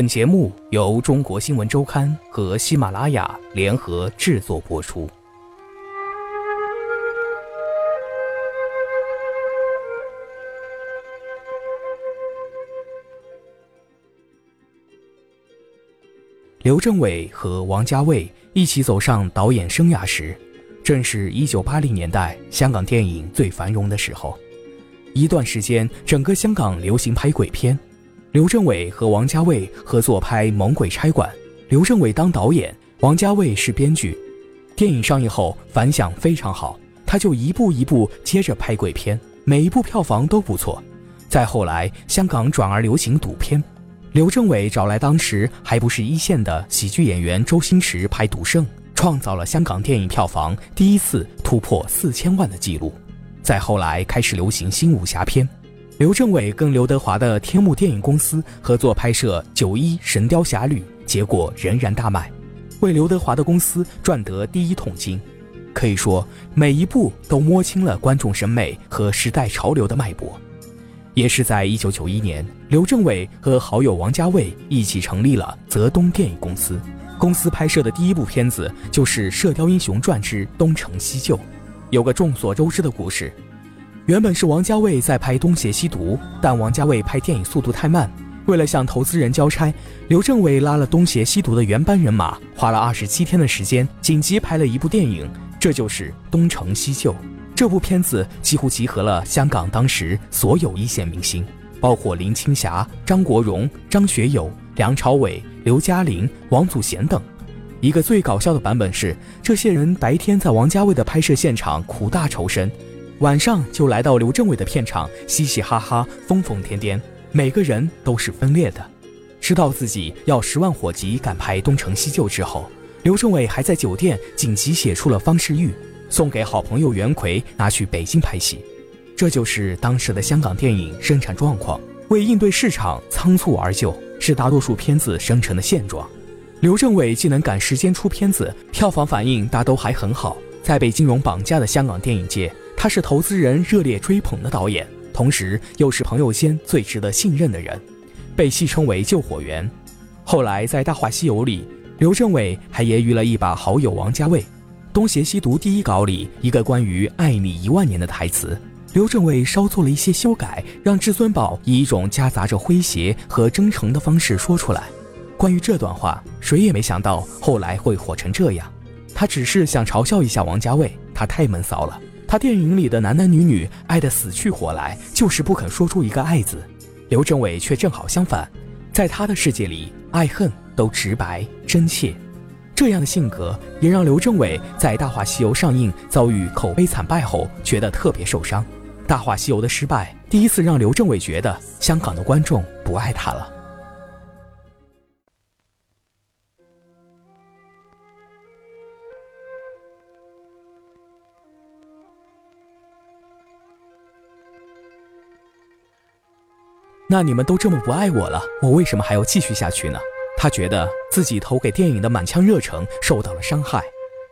本节目由中国新闻周刊和喜马拉雅联合制作播出。刘镇伟和王家卫一起走上导演生涯时，正是一九八零年代香港电影最繁荣的时候。一段时间，整个香港流行拍鬼片。刘镇伟和王家卫合作拍《猛鬼差馆》，刘镇伟当导演，王家卫是编剧。电影上映后反响非常好，他就一步一步接着拍鬼片，每一部票房都不错。再后来，香港转而流行赌片，刘镇伟找来当时还不是一线的喜剧演员周星驰拍《赌圣》，创造了香港电影票房第一次突破四千万的纪录。再后来，开始流行新武侠片。刘镇伟跟刘德华的天幕电影公司合作拍摄《九一神雕侠侣》，结果仍然大卖，为刘德华的公司赚得第一桶金。可以说，每一部都摸清了观众审美和时代潮流的脉搏。也是在一九九一年，刘镇伟和好友王家卫一起成立了泽东电影公司，公司拍摄的第一部片子就是《射雕英雄传之东成西就》。有个众所周知的故事。原本是王家卫在拍《东邪西毒》，但王家卫拍电影速度太慢，为了向投资人交差，刘镇伟拉了《东邪西毒》的原班人马，花了二十七天的时间，紧急拍了一部电影，这就是《东成西就》。这部片子几乎集合了香港当时所有一线明星，包括林青霞、张国荣、张学友、梁朝伟、刘嘉玲、王祖贤等。一个最搞笑的版本是，这些人白天在王家卫的拍摄现场苦大仇深。晚上就来到刘镇伟的片场，嘻嘻哈哈，疯疯癫癫，每个人都是分裂的。知道自己要十万火急赶拍《东成西就》之后，刘镇伟还在酒店紧急写出了方世玉，送给好朋友袁奎，拿去北京拍戏。这就是当时的香港电影生产状况。为应对市场，仓促而就，是大多数片子生成的现状。刘镇伟既能赶时间出片子，票房反应大都还很好，在被金融绑架的香港电影界。他是投资人热烈追捧的导演，同时又是朋友间最值得信任的人，被戏称为“救火员”。后来在《大话西游》里，刘镇伟还揶揄了一把好友王家卫。《东邪西毒》第一稿里一个关于“爱你一万年”的台词，刘镇伟稍做了一些修改，让至尊宝以一种夹杂着诙谐和真诚的方式说出来。关于这段话，谁也没想到后来会火成这样。他只是想嘲笑一下王家卫，他太闷骚了。他电影里的男男女女爱得死去活来，就是不肯说出一个爱字。刘镇伟却正好相反，在他的世界里，爱恨都直白真切。这样的性格也让刘镇伟在《大话西游》上映遭遇口碑惨败后，觉得特别受伤。《大话西游》的失败，第一次让刘镇伟觉得香港的观众不爱他了。那你们都这么不爱我了，我为什么还要继续下去呢？他觉得自己投给电影的满腔热诚受到了伤害。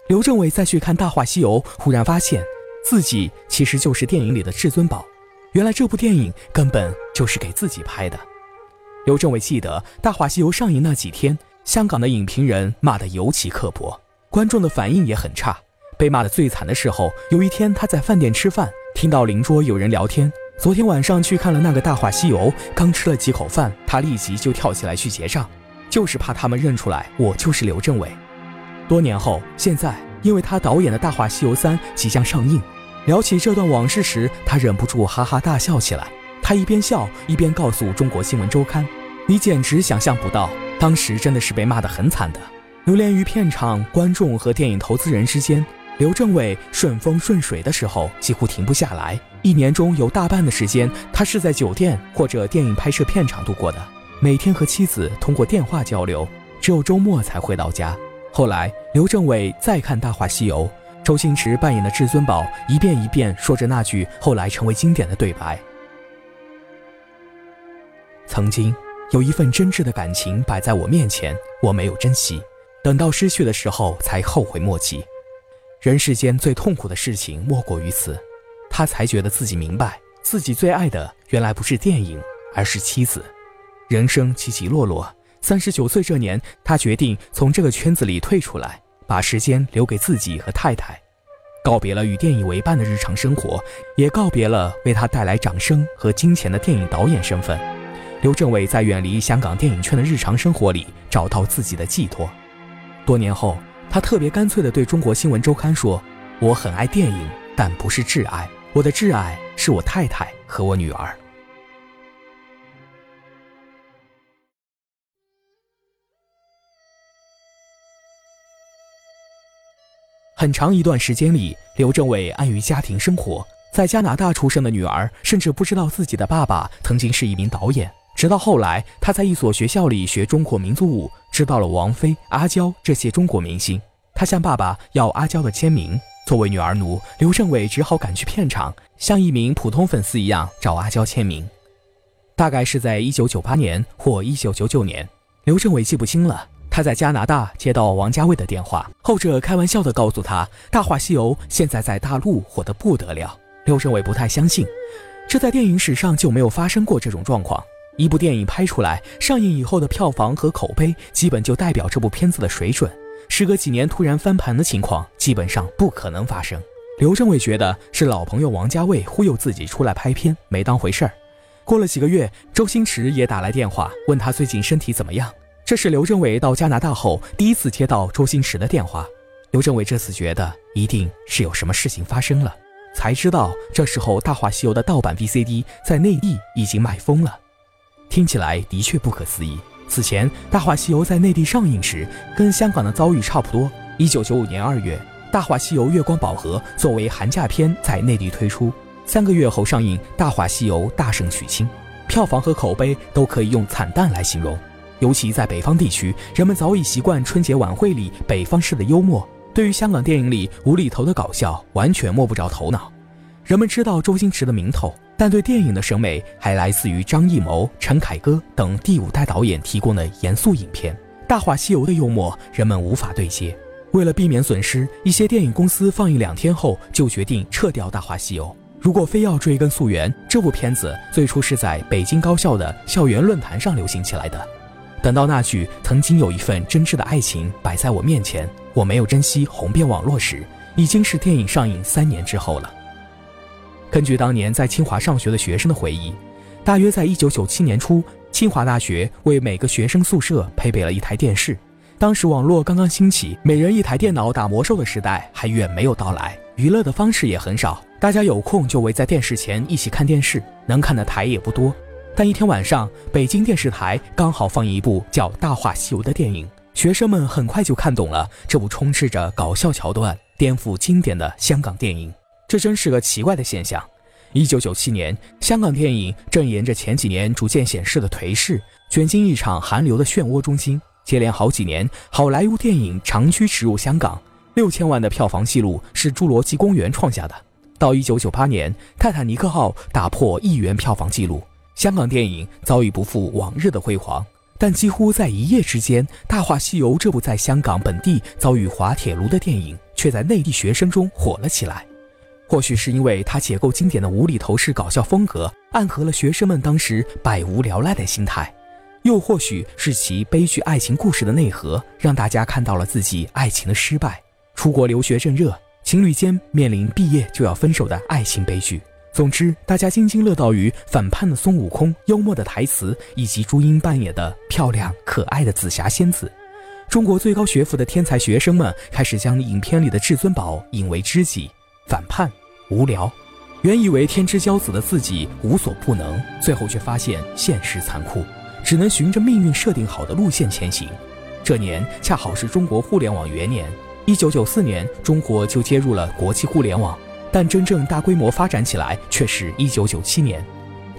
刘镇伟再去看《大话西游》，忽然发现自己其实就是电影里的至尊宝。原来这部电影根本就是给自己拍的。刘镇伟记得《大话西游》上映那几天，香港的影评人骂得尤其刻薄，观众的反应也很差。被骂得最惨的时候，有一天他在饭店吃饭，听到邻桌有人聊天。昨天晚上去看了那个《大话西游》，刚吃了几口饭，他立即就跳起来去结账，就是怕他们认出来我就是刘镇伟。多年后，现在因为他导演的《大话西游三》即将上映，聊起这段往事时，他忍不住哈哈大笑起来。他一边笑一边告诉《中国新闻周刊》：“你简直想象不到，当时真的是被骂得很惨的，流连于片场、观众和电影投资人之间。刘镇伟顺风顺水的时候几乎停不下来。”一年中有大半的时间，他是在酒店或者电影拍摄片场度过的。每天和妻子通过电话交流，只有周末才回到家。后来，刘镇伟再看《大话西游》，周星驰扮演的至尊宝一遍一遍说着那句后来成为经典的对白：“曾经有一份真挚的感情摆在我面前，我没有珍惜，等到失去的时候才后悔莫及。人世间最痛苦的事情莫过于此。”他才觉得自己明白，自己最爱的原来不是电影，而是妻子。人生起起落落，三十九岁这年，他决定从这个圈子里退出来，把时间留给自己和太太，告别了与电影为伴的日常生活，也告别了为他带来掌声和金钱的电影导演身份。刘镇伟在远离香港电影圈的日常生活里找到自己的寄托。多年后，他特别干脆地对中国新闻周刊说：“我很爱电影，但不是挚爱，我的挚爱是我太太和我女儿。”很长一段时间里，刘镇伟安于家庭生活。在加拿大出生的女儿甚至不知道自己的爸爸曾经是一名导演。直到后来，他在一所学校里学中国民族舞，知道了王菲、阿娇这些中国明星。他向爸爸要阿娇的签名。作为女儿奴，刘镇伟只好赶去片场，像一名普通粉丝一样找阿娇签名。大概是在一九九八年或一九九九年，刘镇伟记不清了。他在加拿大接到王家卫的电话，后者开玩笑地告诉他，《大话西游》现在在大陆火得不得了。刘镇伟不太相信，这在电影史上就没有发生过这种状况。一部电影拍出来，上映以后的票房和口碑，基本就代表这部片子的水准。时隔几年突然翻盘的情况，基本上不可能发生。刘镇伟觉得是老朋友王家卫忽悠自己出来拍片，没当回事儿。过了几个月，周星驰也打来电话，问他最近身体怎么样。这是刘镇伟到加拿大后第一次接到周星驰的电话。刘镇伟这次觉得一定是有什么事情发生了，才知道这时候《大话西游》的盗版 VCD 在内地已经卖疯了。听起来的确不可思议。此前，《大话西游》在内地上映时，跟香港的遭遇差不多。一九九五年二月，《大话西游月光宝盒》作为寒假片在内地推出，三个月后上映，《大话西游》大胜取亲，票房和口碑都可以用惨淡来形容。尤其在北方地区，人们早已习惯春节晚会里北方式的幽默，对于香港电影里无厘头的搞笑完全摸不着头脑。人们知道周星驰的名头，但对电影的审美还来自于张艺谋、陈凯歌等第五代导演提供的严肃影片。《大话西游》的幽默，人们无法对接。为了避免损失，一些电影公司放映两天后就决定撤掉《大话西游》。如果非要追根溯源，这部片子最初是在北京高校的校园论坛上流行起来的。等到那句“曾经有一份真挚的爱情摆在我面前，我没有珍惜”红遍网络时，已经是电影上映三年之后了。根据当年在清华上学的学生的回忆，大约在一九九七年初，清华大学为每个学生宿舍配备了一台电视。当时网络刚刚兴起，每人一台电脑打魔兽的时代还远没有到来，娱乐的方式也很少，大家有空就围在电视前一起看电视，能看的台也不多。但一天晚上，北京电视台刚好放一部叫《大话西游》的电影，学生们很快就看懂了这部充斥着搞笑桥段、颠覆经典的香港电影。这真是个奇怪的现象。一九九七年，香港电影正沿着前几年逐渐显示的颓势，卷进一场寒流的漩涡中心。接连好几年，好莱坞电影长驱直入香港，六千万的票房纪录是《侏罗纪公园》创下的。到一九九八年，《泰坦尼克号》打破亿元票房纪录。香港电影早已不复往日的辉煌，但几乎在一夜之间，《大话西游》这部在香港本地遭遇滑铁卢的电影，却在内地学生中火了起来。或许是因为它解构经典的无厘头式搞笑风格，暗合了学生们当时百无聊赖的心态；又或许是其悲剧爱情故事的内核，让大家看到了自己爱情的失败。出国留学正热，情侣间面临毕业就要分手的爱情悲剧。总之，大家津津乐道于反叛的孙悟空、幽默的台词，以及朱茵扮演的漂亮可爱的紫霞仙子。中国最高学府的天才学生们开始将影片里的至尊宝引为知己。反叛，无聊。原以为天之骄子的自己无所不能，最后却发现现实残酷，只能循着命运设定好的路线前行。这年恰好是中国互联网元年，一九九四年，中国就接入了国际互联网。但真正大规模发展起来却是一九九七年，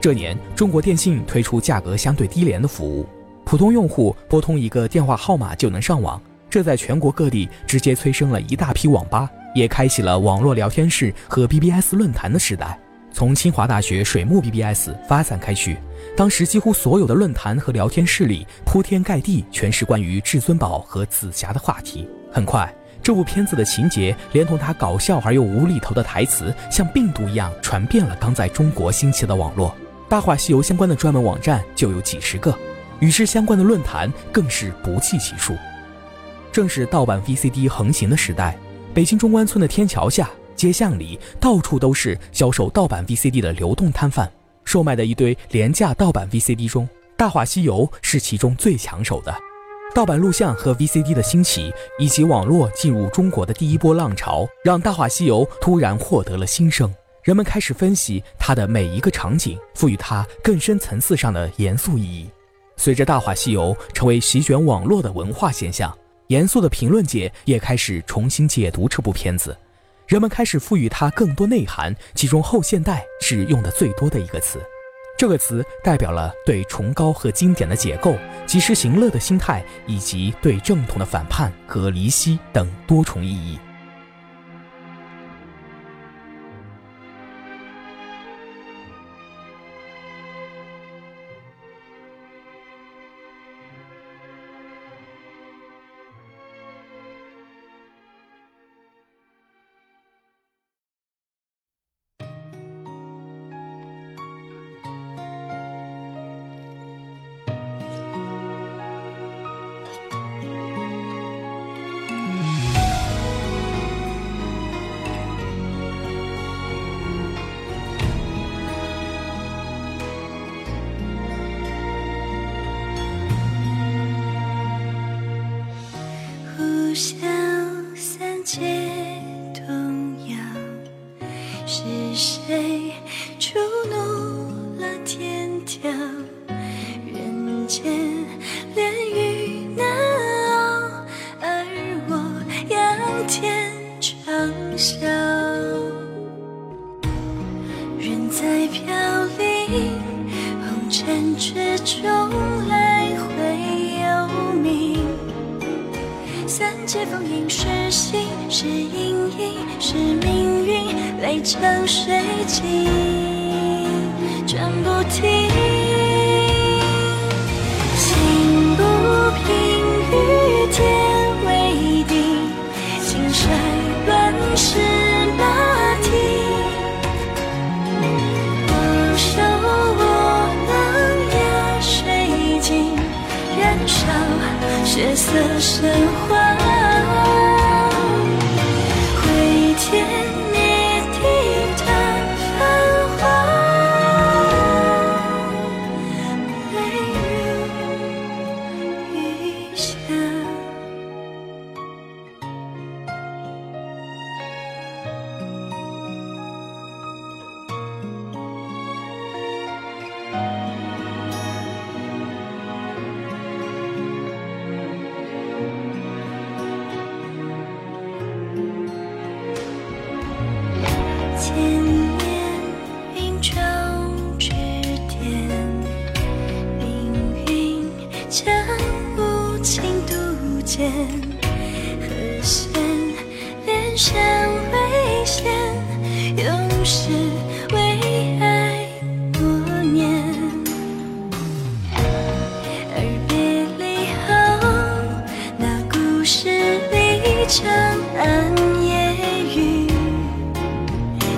这年中国电信推出价格相对低廉的服务，普通用户拨通一个电话号码就能上网，这在全国各地直接催生了一大批网吧，也开启了网络聊天室和 BBS 论坛的时代。从清华大学水木 BBS 发散开去，当时几乎所有的论坛和聊天室里铺天盖地全是关于至尊宝和紫霞的话题，很快。这部片子的情节，连同他搞笑而又无厘头的台词，像病毒一样传遍了刚在中国兴起的网络。《大话西游》相关的专门网站就有几十个。与之相关的论坛更是不计其数。正是盗版 VCD 横行的时代，北京中关村的天桥下、街巷里，到处都是销售盗版 VCD 的流动摊贩，售卖的一堆廉价盗版 VCD 中，《大话西游》是其中最抢手的。盗版录像和 VCD 的兴起，以及网络进入中国的第一波浪潮，让《大话西游》突然获得了新生。人们开始分析它的每一个场景，赋予它更深层次上的严肃意义。随着《大话西游》成为席卷网络的文化现象，严肃的评论界也开始重新解读这部片子。人们开始赋予它更多内涵，其中“后现代”是用的最多的一个词。这个词代表了对崇高和经典的解构、及时行乐的心态，以及对正统的反叛和离析等多重意义。是风影，是心，是阴影，是命运，泪成水晶，转不停。心不平，与天为定，兴衰乱世马蹄。我手握能压水晶，燃烧血色神话。和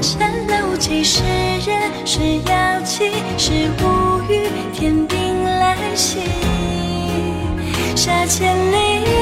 山岚无期是人是妖气是无欲，天兵来袭，杀千里。